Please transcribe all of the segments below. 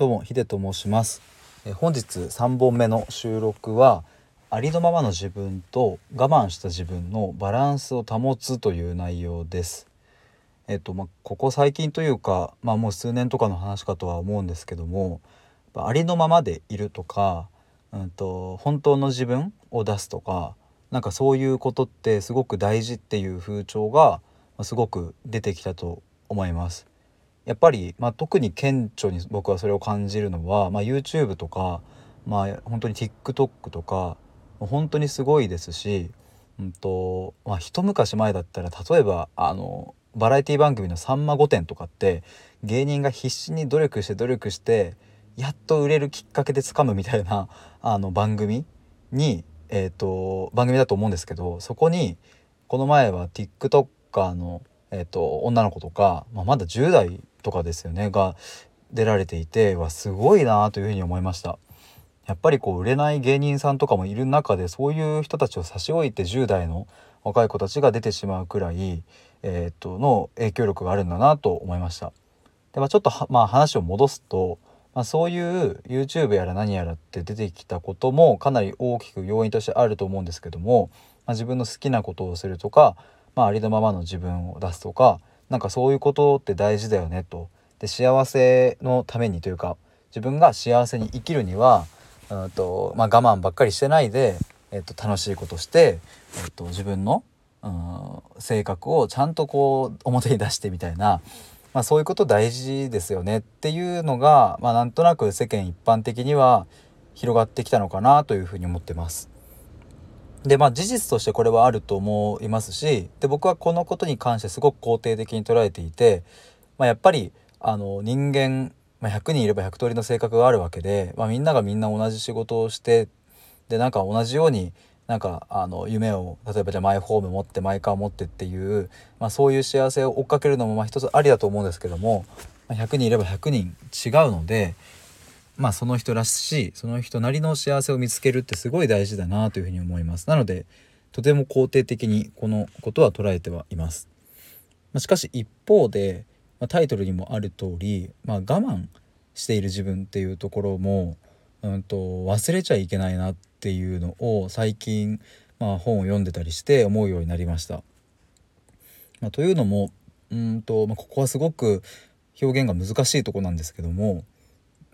どうもヒデと申しますえ本日3本目の収録はありのままの自分と我慢した自分のバランスを保つという内容ですえっとまあ、ここ最近というかまあもう数年とかの話かとは思うんですけどもありのままでいるとか、うんと、本当の自分を出すとかなんかそういうことってすごく大事っていう風潮がすごく出てきたと思います。やっぱり、まあ、特に顕著に僕はそれを感じるのは、まあ、YouTube とか、まあ、本当に TikTok とか本当にすごいですし、うんとまあ、一昔前だったら例えばあのバラエティ番組の「さんま御殿」とかって芸人が必死に努力して努力してやっと売れるきっかけでつかむみたいなあの番組に、えーと、番組だと思うんですけどそこにこの前は TikToker の、えーと女の子とか、まあ、まだ10代とかですよねが出られていてはすごいなというふうに思いました。やっぱりこう売れない芸人さんとかもいる中でそういう人たちを差し置いて10代の若い子たちが出てしまうくらい、えー、っとの影響力があるんだなと思いました。で、まあ、ちょっとまあ、話を戻すと、まあ、そういう YouTube やら何やらって出てきたこともかなり大きく要因としてあると思うんですけども、まあ、自分の好きなことをするとか、まあ、ありのままの自分を出すとかなんかそういうことって大事だよねと。で幸せのためにというか自分が幸せに生きるにはうんと、まあ、我慢ばっかりしてないで、えっと、楽しいことして、えっと、自分の、うん、性格をちゃんとこう表に出してみたいな、まあ、そういうこと大事ですよねっていうのが、まあ、なんとなく世間一般的には広がってきたのかなというふうに思ってます。でまあ事実としてこれはあると思いますしで僕はこのことに関してすごく肯定的に捉えていて、まあ、やっぱりあの人間、まあ、100人いれば100通りの性格があるわけで、まあ、みんながみんな同じ仕事をしてでなんか同じようになんかあの夢を例えばじゃあマイホーム持ってマイカー持ってっていう、まあ、そういう幸せを追っかけるのもまあ一つありだと思うんですけども、ま、100人いれば100人違うので。まあその人らしいその人なりの幸せを見つけるってすごい大事だなというふうに思いますなのでとても肯定的にこのことは捉えてはいます、まあ、しかし一方で、まあ、タイトルにもある通り、まあ、我慢している自分っていうところも、うんと、忘れちゃいけないなっていうのを最近、まあ、本を読んでたりして思うようになりました。まあ、というのもうんと、まあ、ここはすごく表現が難しいとこなんですけども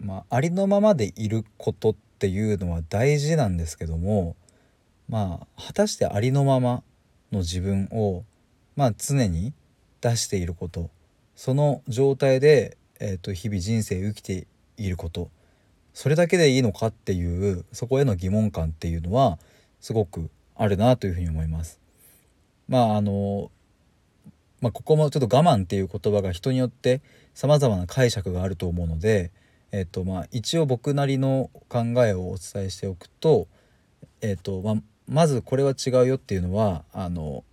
まあ、ありのままでいることっていうのは大事なんですけどもまあ果たしてありのままの自分を、まあ、常に出していることその状態で、えー、と日々人生生きていることそれだけでいいのかっていうそこへの疑問感っていうのはすごくあるなというふうに思います。まああのまあ、ここもちょっと我慢っていう言葉が人によって様々な解釈があると思うのでえっとまあ、一応僕なりの考えをお伝えしておくと,、えっとまあ、まずこれは違うよっていうのはあの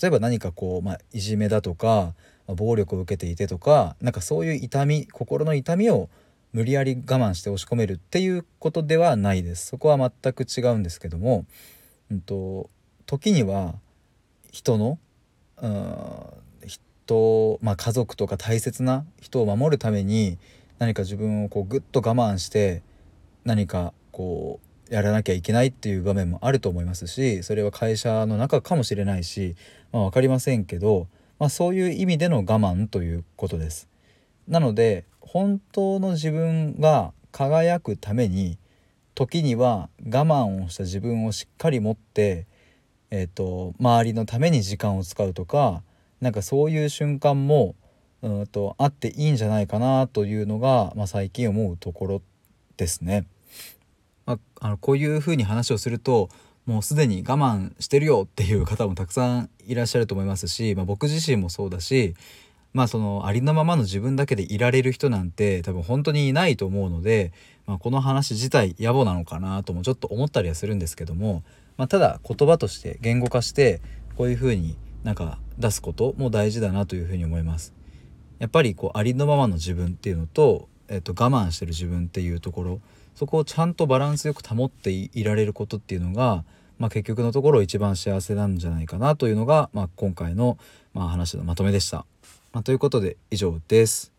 例えば何かこう、まあ、いじめだとか暴力を受けていてとかなんかそういう痛み心の痛みを無理やり我慢して押し込めるっていうことではないです。そこは全く違うんですけども、うんと、時には人の、うん、人、まあ、家族とか大切な人を守るために何か自分をこうぐっと我慢して何かこうやらなきゃいけないっていう場面もあると思いますしそれは会社の中かもしれないし、まあ、分かりませんけど、まあ、そういう意味での我慢ということです。なので本当の自分が輝くために時には我慢をした自分をしっかり持って、えーと、周りのために時間を使うとかなんかそういう瞬間もうんとあっていいんじゃないかなというのが、まあ、最近思うところですね。まあ、あのこういうふうに話をするともうすでに我慢してるよっていう方もたくさんいらっしゃると思いますし、まあ、僕自身もそうだしまあそのありのままの自分だけでいられる人なんて多分本当にいないと思うので、まあ、この話自体野暮なのかなともちょっと思ったりはするんですけども、まあ、ただ言葉として言語化してこういうふうになんか出すことも大事だなというふうに思います。やっぱりこうありのままの自分っていうのと,、えっと我慢してる自分っていうところそこをちゃんとバランスよく保っていられることっていうのが、まあ、結局のところ一番幸せなんじゃないかなというのが、まあ、今回の、まあ、話のまとめでした。まあ、ということで以上です。